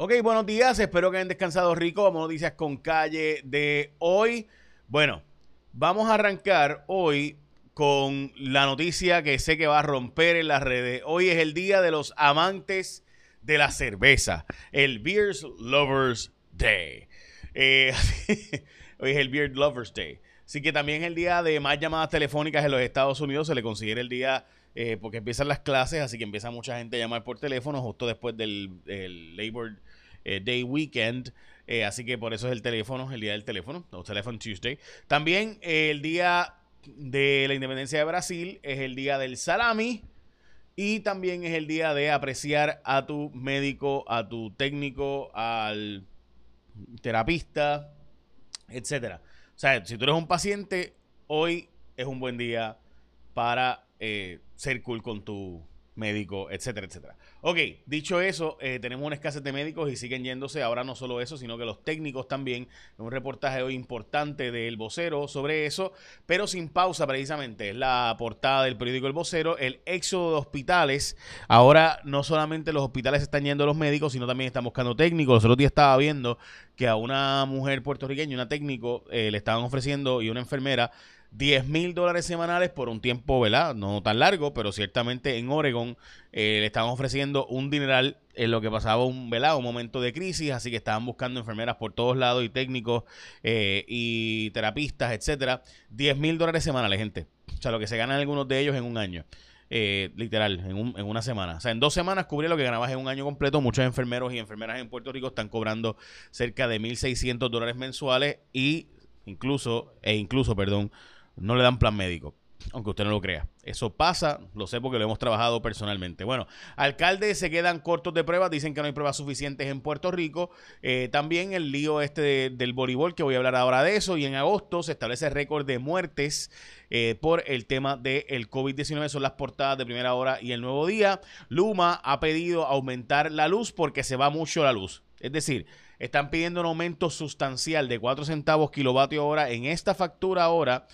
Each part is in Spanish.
Ok, buenos días, espero que hayan descansado rico. Vamos a noticias con calle de hoy. Bueno, vamos a arrancar hoy con la noticia que sé que va a romper en las redes. Hoy es el día de los amantes de la cerveza, el Beers Lovers Day. Eh, hoy es el Beer Lovers Day. Así que también es el día de más llamadas telefónicas en los Estados Unidos. Se le considera el día eh, porque empiezan las clases, así que empieza mucha gente a llamar por teléfono justo después del, Labor eh, Day Weekend. Eh, así que por eso es el teléfono, el día del teléfono, o Telephone Tuesday. También el día de la independencia de Brasil es el día del salami. Y también es el día de apreciar a tu médico, a tu técnico, al terapista, etcétera. O sea, si tú eres un paciente, hoy es un buen día para eh, ser cool con tu médico, etcétera, etcétera. Ok, dicho eso, eh, tenemos una escasez de médicos y siguen yéndose. Ahora no solo eso, sino que los técnicos también. Un reportaje hoy importante del vocero sobre eso, pero sin pausa precisamente. Es la portada del periódico El Vocero, el éxodo de hospitales. Ahora no solamente los hospitales están yendo los médicos, sino también están buscando técnicos. Los otros días estaba viendo que a una mujer puertorriqueña, una técnico, eh, le estaban ofreciendo y una enfermera 10 mil dólares semanales por un tiempo, ¿verdad? No tan largo, pero ciertamente en Oregon eh, le estaban ofreciendo un dineral en lo que pasaba un, ¿verdad? un momento de crisis, así que estaban buscando enfermeras por todos lados y técnicos eh, y terapistas, etcétera. 10 mil dólares semanales, gente. O sea, lo que se ganan algunos de ellos en un año. Eh, literal, en, un, en, una semana. O sea, en dos semanas cubría lo que ganabas en un año completo. Muchos enfermeros y enfermeras en Puerto Rico están cobrando cerca de 1.600 dólares mensuales y incluso, e incluso, perdón, no le dan plan médico, aunque usted no lo crea. Eso pasa, lo sé porque lo hemos trabajado personalmente. Bueno, alcaldes se quedan cortos de pruebas, dicen que no hay pruebas suficientes en Puerto Rico. Eh, también el lío este del voleibol, que voy a hablar ahora de eso. Y en agosto se establece récord de muertes eh, por el tema del COVID-19. Son las portadas de primera hora y el nuevo día. Luma ha pedido aumentar la luz porque se va mucho la luz. Es decir, están pidiendo un aumento sustancial de 4 centavos kilovatio hora en esta factura ahora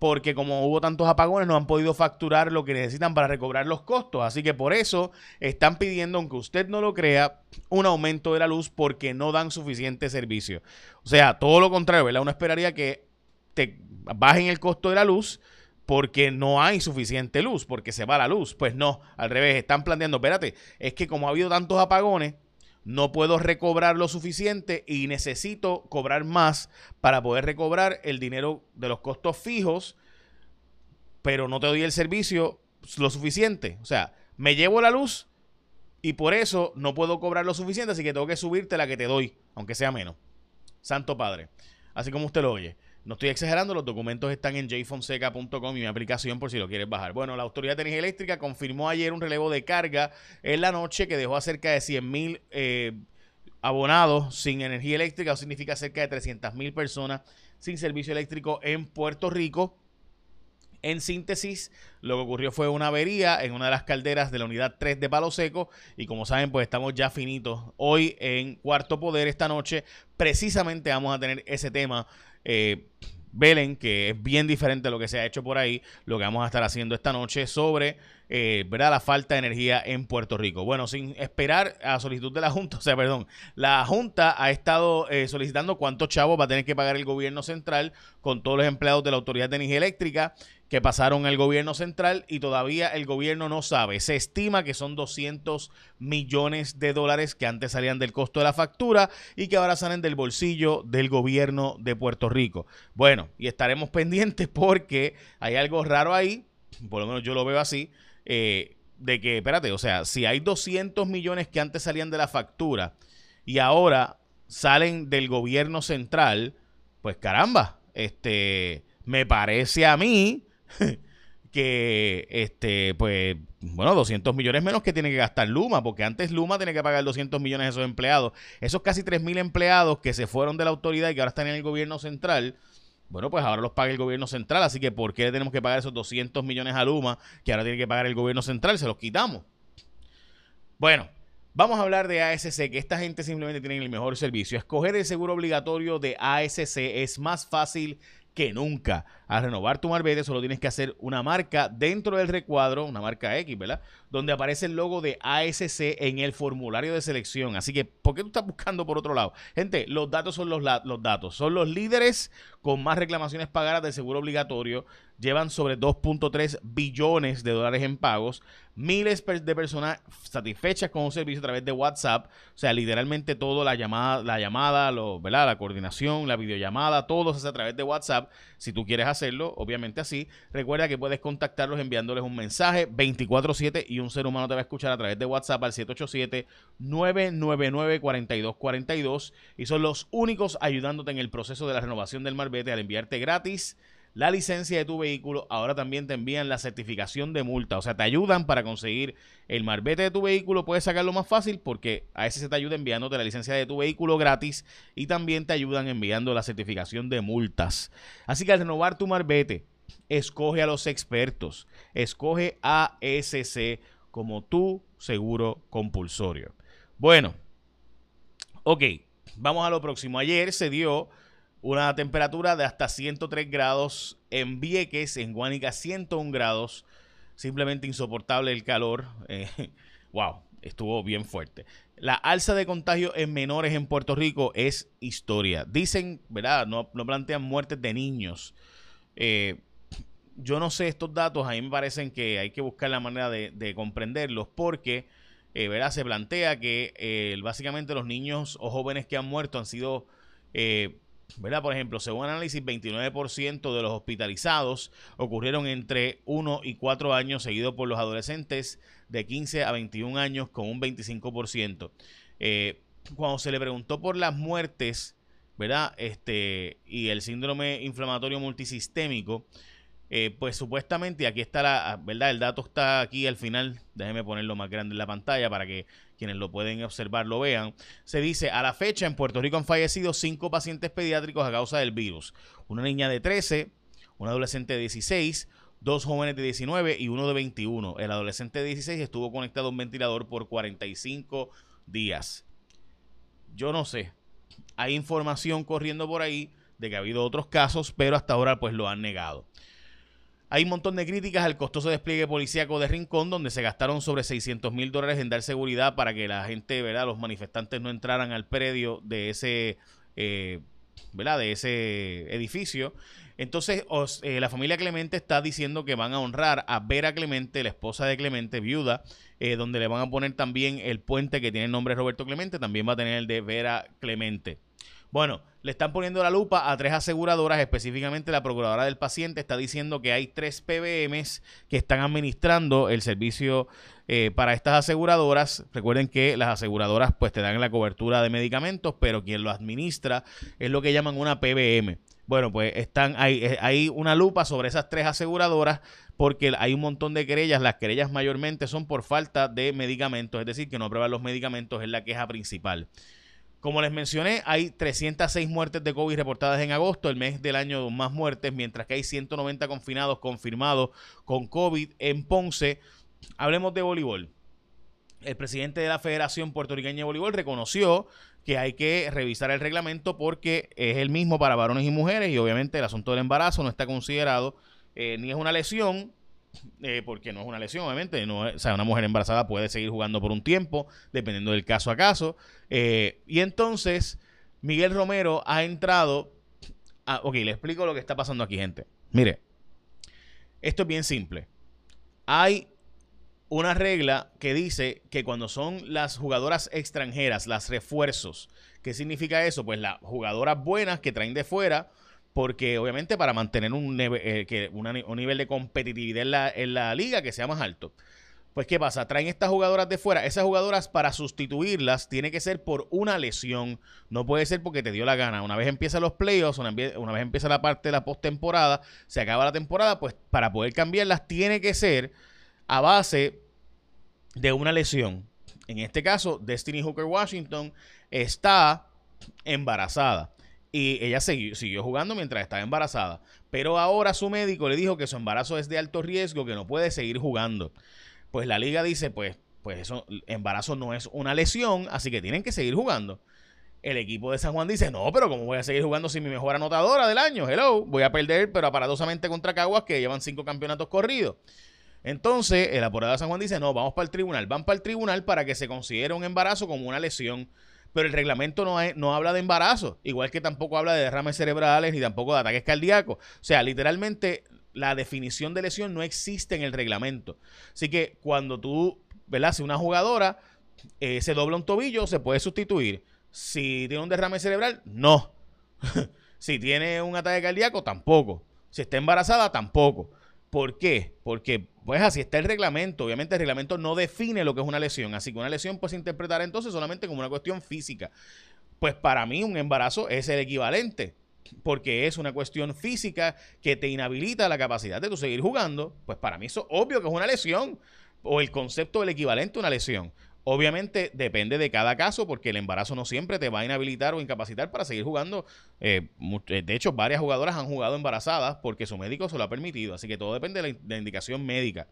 porque como hubo tantos apagones no han podido facturar lo que necesitan para recobrar los costos. Así que por eso están pidiendo, aunque usted no lo crea, un aumento de la luz porque no dan suficiente servicio. O sea, todo lo contrario, ¿verdad? Uno esperaría que te bajen el costo de la luz porque no hay suficiente luz, porque se va la luz. Pues no, al revés, están planteando, espérate, es que como ha habido tantos apagones, no puedo recobrar lo suficiente y necesito cobrar más para poder recobrar el dinero de los costos fijos, pero no te doy el servicio lo suficiente. O sea, me llevo la luz y por eso no puedo cobrar lo suficiente, así que tengo que subirte la que te doy, aunque sea menos. Santo Padre. Así como usted lo oye. No estoy exagerando, los documentos están en jfonseca.com y mi aplicación por si lo quieres bajar. Bueno, la Autoridad de Energía Eléctrica confirmó ayer un relevo de carga en la noche que dejó a cerca de 100 mil eh, abonados sin energía eléctrica, o significa cerca de 300 mil personas sin servicio eléctrico en Puerto Rico. En síntesis, lo que ocurrió fue una avería en una de las calderas de la unidad 3 de Palo Seco y como saben, pues estamos ya finitos. Hoy en Cuarto Poder esta noche, precisamente vamos a tener ese tema eh, Velen, que es bien diferente a lo que se ha hecho por ahí, lo que vamos a estar haciendo esta noche sobre eh, ¿verdad? la falta de energía en Puerto Rico. Bueno, sin esperar a solicitud de la Junta, o sea, perdón, la Junta ha estado eh, solicitando cuántos chavos va a tener que pagar el gobierno central con todos los empleados de la Autoridad de Energía Eléctrica que pasaron al gobierno central y todavía el gobierno no sabe. Se estima que son 200 millones de dólares que antes salían del costo de la factura y que ahora salen del bolsillo del gobierno de Puerto Rico. Bueno, y estaremos pendientes porque hay algo raro ahí, por lo menos yo lo veo así, eh, de que, espérate, o sea, si hay 200 millones que antes salían de la factura y ahora salen del gobierno central, pues caramba, este, me parece a mí que, este, pues, bueno, 200 millones menos que tiene que gastar Luma, porque antes Luma tiene que pagar 200 millones a esos empleados. Esos casi 3.000 empleados que se fueron de la autoridad y que ahora están en el gobierno central, bueno, pues ahora los paga el gobierno central, así que ¿por qué tenemos que pagar esos 200 millones a Luma que ahora tiene que pagar el gobierno central? Se los quitamos. Bueno, Vamos a hablar de ASC, que esta gente simplemente tiene el mejor servicio. Escoger el seguro obligatorio de ASC es más fácil que nunca. Al renovar tu marbete solo tienes que hacer una marca dentro del recuadro, una marca X, ¿verdad? donde aparece el logo de ASC en el formulario de selección. Así que, ¿por qué tú estás buscando por otro lado? Gente, los datos son los, los datos. Son los líderes con más reclamaciones pagadas del seguro obligatorio. Llevan sobre 2.3 billones de dólares en pagos. Miles de personas satisfechas con un servicio a través de WhatsApp. O sea, literalmente todo, la llamada, la llamada, la coordinación, la videollamada, todo se hace a través de WhatsApp. Si tú quieres hacerlo, obviamente así. Recuerda que puedes contactarlos enviándoles un mensaje 24-7 y un ser humano te va a escuchar a través de WhatsApp al 787-999-4242 y son los únicos ayudándote en el proceso de la renovación del al enviarte gratis la licencia de tu vehículo, ahora también te envían la certificación de multa, o sea, te ayudan para conseguir el marbete de tu vehículo, puedes sacarlo más fácil porque a ese se te ayuda enviándote la licencia de tu vehículo gratis y también te ayudan enviando la certificación de multas. Así que al renovar tu marbete, escoge a los expertos, escoge a SC como tu seguro compulsorio. Bueno, ok, vamos a lo próximo. Ayer se dio una temperatura de hasta 103 grados en Vieques, en Guánica 101 grados, simplemente insoportable el calor. Eh, wow, estuvo bien fuerte. La alza de contagio en menores en Puerto Rico es historia. Dicen, ¿verdad? No, no plantean muertes de niños. Eh, yo no sé estos datos, a mí me parecen que hay que buscar la manera de, comprenderlos porque, eh, ¿verdad? Se plantea que básicamente los niños o jóvenes que han muerto han sido, ¿verdad? Por ejemplo, según análisis, 29% de los hospitalizados ocurrieron entre 1 y 4 años, seguido por los adolescentes de 15 a 21 años con un 25%. cuando se le preguntó por las muertes, ¿verdad? Este, y el síndrome inflamatorio multisistémico, eh, pues supuestamente, aquí está la, ¿verdad? El dato está aquí al final, déjeme ponerlo más grande en la pantalla para que quienes lo pueden observar lo vean. Se dice, a la fecha en Puerto Rico han fallecido cinco pacientes pediátricos a causa del virus. Una niña de 13, un adolescente de 16, dos jóvenes de 19 y uno de 21. El adolescente de 16 estuvo conectado a un ventilador por 45 días. Yo no sé, hay información corriendo por ahí de que ha habido otros casos, pero hasta ahora pues lo han negado. Hay un montón de críticas al costoso despliegue policíaco de Rincón, donde se gastaron sobre 600 mil dólares en dar seguridad para que la gente, ¿verdad? Los manifestantes no entraran al predio de ese, eh, ¿verdad? De ese edificio. Entonces, eh, la familia Clemente está diciendo que van a honrar a Vera Clemente, la esposa de Clemente, viuda, eh, donde le van a poner también el puente que tiene el nombre Roberto Clemente, también va a tener el de Vera Clemente. Bueno, le están poniendo la lupa a tres aseguradoras, específicamente la procuradora del paciente está diciendo que hay tres PBMs que están administrando el servicio eh, para estas aseguradoras. Recuerden que las aseguradoras pues te dan la cobertura de medicamentos, pero quien lo administra es lo que llaman una PBM. Bueno, pues están hay, eh, hay una lupa sobre esas tres aseguradoras porque hay un montón de querellas. Las querellas mayormente son por falta de medicamentos, es decir, que no aprueban los medicamentos, es la queja principal. Como les mencioné, hay 306 muertes de COVID reportadas en agosto, el mes del año más muertes, mientras que hay 190 confinados confirmados con COVID en Ponce. Hablemos de voleibol. El presidente de la Federación Puertorriqueña de Voleibol reconoció que hay que revisar el reglamento porque es el mismo para varones y mujeres y obviamente el asunto del embarazo no está considerado eh, ni es una lesión eh, porque no es una lesión, obviamente. No, o sea, una mujer embarazada puede seguir jugando por un tiempo, dependiendo del caso a caso. Eh, y entonces, Miguel Romero ha entrado. ok, le explico lo que está pasando aquí, gente. Mire, esto es bien simple. Hay una regla que dice que cuando son las jugadoras extranjeras, las refuerzos, ¿qué significa eso? Pues las jugadoras buenas que traen de fuera porque obviamente para mantener un, eh, que un nivel de competitividad en la, en la, liga que sea más alto. Pues, ¿qué pasa? Traen estas jugadoras de fuera. Esas jugadoras, para sustituirlas, tiene que ser por una lesión. No puede ser porque te dio la gana. Una vez empiezan los playoffs, una, una vez empieza la parte de la postemporada, se acaba la temporada, pues para poder cambiarlas tiene que ser a base de una lesión. En este caso, Destiny Hooker Washington está embarazada y ella siguió, jugando mientras estaba embarazada. Pero ahora su médico le dijo que su embarazo es de alto riesgo, que no puede seguir jugando. Pues la liga dice, pues, pues eso, embarazo no es una lesión, así que tienen que seguir jugando. El equipo de San Juan dice, no, pero ¿cómo voy a seguir jugando sin mi mejor anotadora del año? Hello, voy a perder, pero aparatosamente contra Caguas, que llevan cinco campeonatos corridos. Entonces, el apoderado de San Juan dice, no, vamos para el tribunal. Van para el tribunal para que se considere un embarazo como una lesión. Pero el reglamento no, no habla de embarazo, igual que tampoco habla de derrames cerebrales ni tampoco de ataques cardíacos. O sea, literalmente la definición de lesión no existe en el reglamento. Así que cuando tú, ¿verdad? Si una jugadora eh, se dobla un tobillo, se puede sustituir. Si tiene un derrame cerebral, no. si tiene un ataque cardíaco, tampoco. Si está embarazada, tampoco. ¿Por qué? Porque, pues así está el reglamento. Obviamente el reglamento no define lo que es una lesión. Así que una lesión puede interpretar entonces solamente como una cuestión física. Pues para mí un embarazo es el equivalente. Porque es una cuestión física que te inhabilita la capacidad de tu seguir jugando. Pues para mí eso obvio que es una lesión. O el concepto del equivalente a una lesión. Obviamente depende de cada caso porque el embarazo no siempre te va a inhabilitar o incapacitar para seguir jugando. Eh, eh, de hecho, varias jugadoras han jugado embarazadas porque su médico se lo ha permitido. Así que todo depende de la, indicación médica.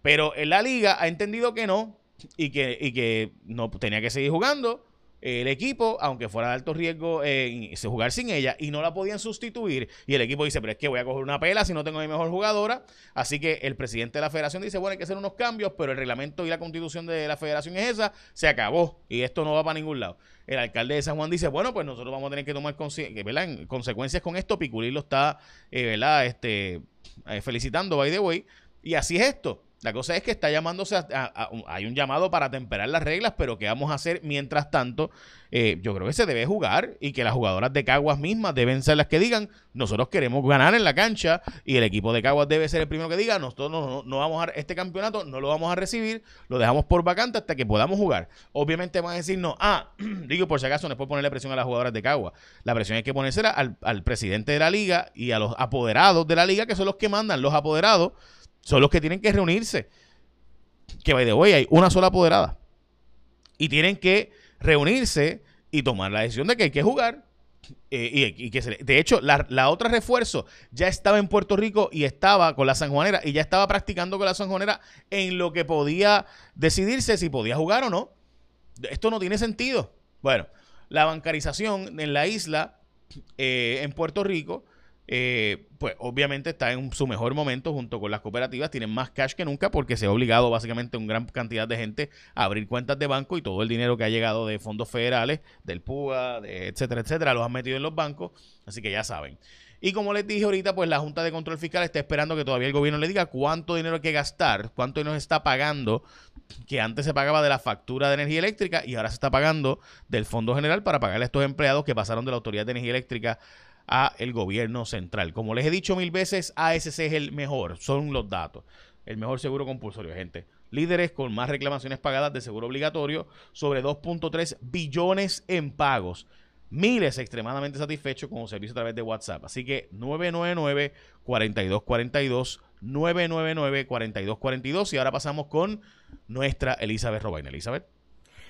Pero en la liga ha entendido que no y que, y que no tenía que seguir jugando el equipo, aunque fuera de alto riesgo, eh, jugar sin ella y no la podían sustituir. Y el equipo dice, pero es que voy a coger una pela si no tengo mi mejor jugadora. Así que el presidente de la federación dice, bueno, hay que hacer unos cambios, pero el reglamento y la constitución de la federación es esa, se acabó y esto no va para ningún lado. El alcalde de San Juan dice, bueno, pues nosotros vamos a tener que tomar consecuencias con esto. Piculín lo está, eh. Este, eh, felicitando, by the way. Y así es esto. La cosa es que está llamándose, a, hay un llamado para temperar las reglas, pero ¿qué vamos a hacer mientras tanto? Eh, yo creo que se debe jugar y que las jugadoras de Caguas mismas deben ser las que digan, nosotros queremos ganar en la cancha y el equipo de Caguas debe ser el primero que diga, nosotros no, no, vamos a, este campeonato no lo vamos a recibir, lo dejamos por vacante hasta que podamos jugar. Obviamente van a decir, no, ah, digo por si acaso no es ponerle presión a las jugadoras de Caguas, la presión hay que ponerse al, al presidente de la liga y a los apoderados de la liga, que son los que mandan, los apoderados son los que tienen que reunirse. Que by the way, hay una sola apoderada. Y tienen que reunirse y tomar la decisión de que hay que jugar. Eh, y, que de hecho, la, otra refuerzo ya estaba en Puerto Rico y estaba con la Sanjuanera y ya estaba practicando con la Sanjuanera en lo que podía decidirse si podía jugar o no. Esto no tiene sentido. Bueno, la bancarización en la isla, eh, en Puerto Rico, eh, pues obviamente está en su mejor momento junto con las cooperativas, tienen más cash que nunca porque se ha obligado básicamente a una gran cantidad de gente a abrir cuentas de banco y todo el dinero que ha llegado de fondos federales, del PUA, etcétera, etcétera, los han metido en los bancos, así que ya saben. Y como les dije ahorita, pues la Junta de Control Fiscal está esperando que todavía el gobierno le diga cuánto dinero hay que gastar, cuánto dinero está pagando, que antes se pagaba de la factura de energía eléctrica y ahora se está pagando del Fondo General para pagarle a estos empleados que pasaron de la Autoridad de Energía Eléctrica a el gobierno central. Como les he dicho mil veces, ASC es el mejor, son los datos. El mejor seguro compulsorio, gente. Líderes con más reclamaciones pagadas de seguro obligatorio, sobre 2.3 billones en pagos. Miles extremadamente satisfechos con un servicio a través de WhatsApp. Así que 999-4242, 999-4242. Y ahora pasamos con nuestra Elizabeth Robaina. Elizabeth.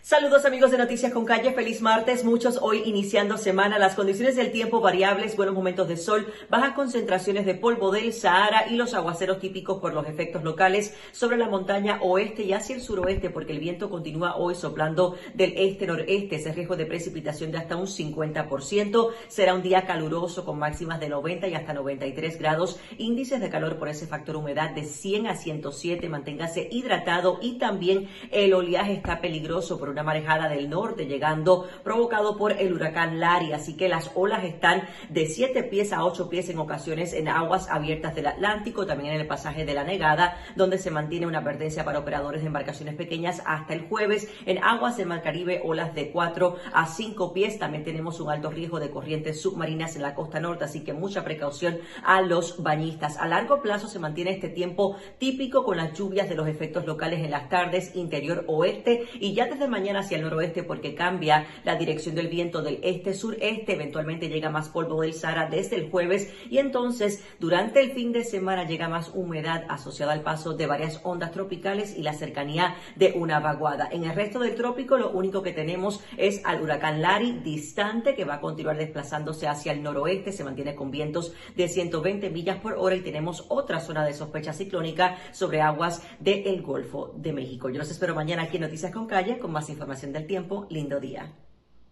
Saludos amigos de Noticias con Calle, feliz martes, muchos hoy iniciando semana, las condiciones del tiempo variables, buenos momentos de sol, bajas concentraciones de polvo del Sahara y los aguaceros típicos por los efectos locales sobre la montaña oeste y hacia el suroeste porque el viento continúa hoy soplando del este-noreste, ese riesgo de precipitación de hasta un 50%, será un día caluroso con máximas de 90 y hasta 93 grados, índices de calor por ese factor humedad de 100 a 107, manténgase hidratado y también el oleaje está peligroso una marejada del norte llegando provocado por el huracán Larry. Así que las olas están de 7 pies a 8 pies en ocasiones en aguas abiertas del Atlántico, también en el pasaje de la Negada, donde se mantiene una advertencia para operadores de embarcaciones pequeñas hasta el jueves. En aguas del Mar Caribe, olas de 4 a 5 pies. También tenemos un alto riesgo de corrientes submarinas en la costa norte, así que mucha precaución a los bañistas. A largo plazo se mantiene este tiempo típico con las lluvias de los efectos locales en las tardes, interior oeste y ya desde mañana mañana hacia el noroeste porque cambia la dirección del viento del este-sureste. Eventualmente llega más polvo del Sahara desde el jueves y entonces durante el fin de semana llega más humedad asociada al paso de varias ondas tropicales y la cercanía de una vaguada. En el resto del trópico lo único que tenemos es al huracán Larry distante que va a continuar desplazándose hacia el noroeste. Se mantiene con vientos de 120 millas por hora y tenemos otra zona de sospecha ciclónica sobre aguas del Golfo de México. Yo los espero mañana aquí en Noticias con Calle con más información del tiempo. Lindo día.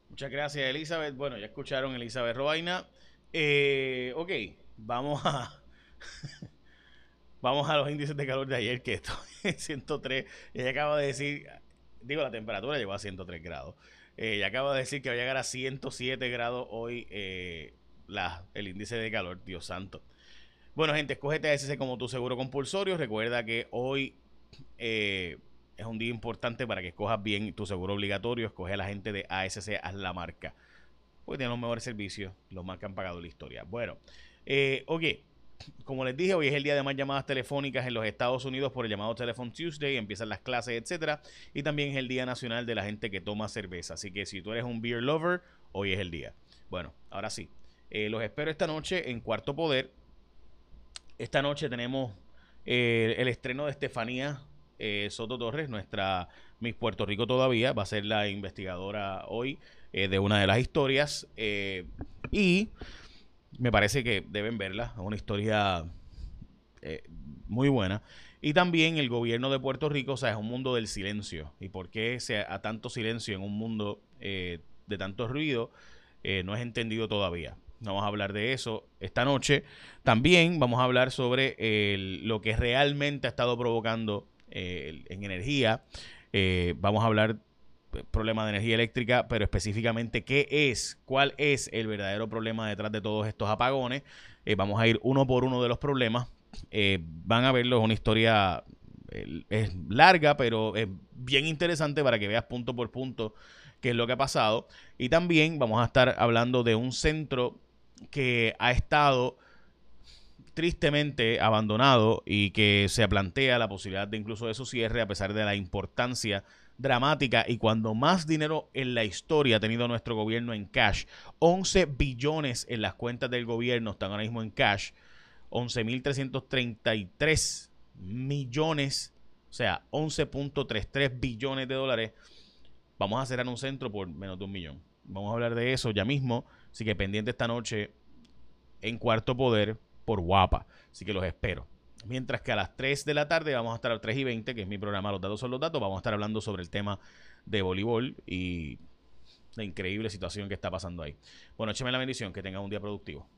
Muchas gracias, Elizabeth. Bueno, ya escucharon Elizabeth Robaina. Eh, ok, vamos a... vamos a los índices de calor de ayer, que esto es 103. Y ella acaba de decir, digo, la temperatura llegó a 103 grados. Eh, ella acaba de decir que va a llegar a 107 grados hoy eh, la, el índice de calor, Dios santo. Bueno, gente, escógete a ese como tu seguro compulsorio. Recuerda que hoy eh, es un día importante para que escojas bien tu seguro obligatorio. Escoge a la gente de ASC, haz la marca. Porque tienen los mejores servicios, los más que han pagado la historia. Bueno, eh, ok. Como les dije, hoy es el día de más llamadas telefónicas en los Estados Unidos por el llamado Telephone Tuesday, empiezan las clases, etcétera, y también es el Día Nacional de la gente que toma cerveza. Así que si tú eres un beer lover, hoy es el día. Bueno, ahora sí. Eh, los espero esta noche en Cuarto Poder. Esta noche tenemos eh, el estreno de Estefanía eh, Soto Torres, nuestra Miss Puerto Rico todavía, va a ser la investigadora hoy eh, de una de las historias. y me parece que deben verla, es una historia muy buena. Y también el gobierno de Puerto Rico, o sea, es un mundo del silencio. ¿Y por qué se, a tanto silencio en un mundo de tanto ruido? no es entendido todavía. Vamos a hablar de eso esta noche. También vamos a hablar sobre lo que realmente ha estado provocando eh, en energía. Eh, vamos a hablar problema de energía eléctrica, pero específicamente qué es, cuál es el verdadero problema detrás de todos estos apagones. Eh, vamos a ir uno por uno de los problemas. van a verlo, es una historia es larga, pero es bien interesante para que veas punto por punto qué es lo que ha pasado. Y también vamos a estar hablando de un centro que ha estado tristemente abandonado y que se plantea la posibilidad de incluso de su cierre a pesar de la importancia dramática y cuando más dinero en la historia ha tenido nuestro gobierno en cash, 11 billones en las cuentas del gobierno están ahora mismo en cash, 11.333 millones, o sea, 11.33 billones de dólares, vamos a cerrar un centro por menos de un millón. Vamos a hablar de eso ya mismo. Así que pendiente esta noche en Cuarto Poder por Guapa. Así que los espero. Mientras que a las 3 de la tarde vamos a estar a 3 y 20, que es mi programa Los Datos son los Datos, vamos a estar hablando sobre el tema de voleibol y la increíble situación que está pasando ahí. Bueno, écheme la bendición, que tenga un día productivo.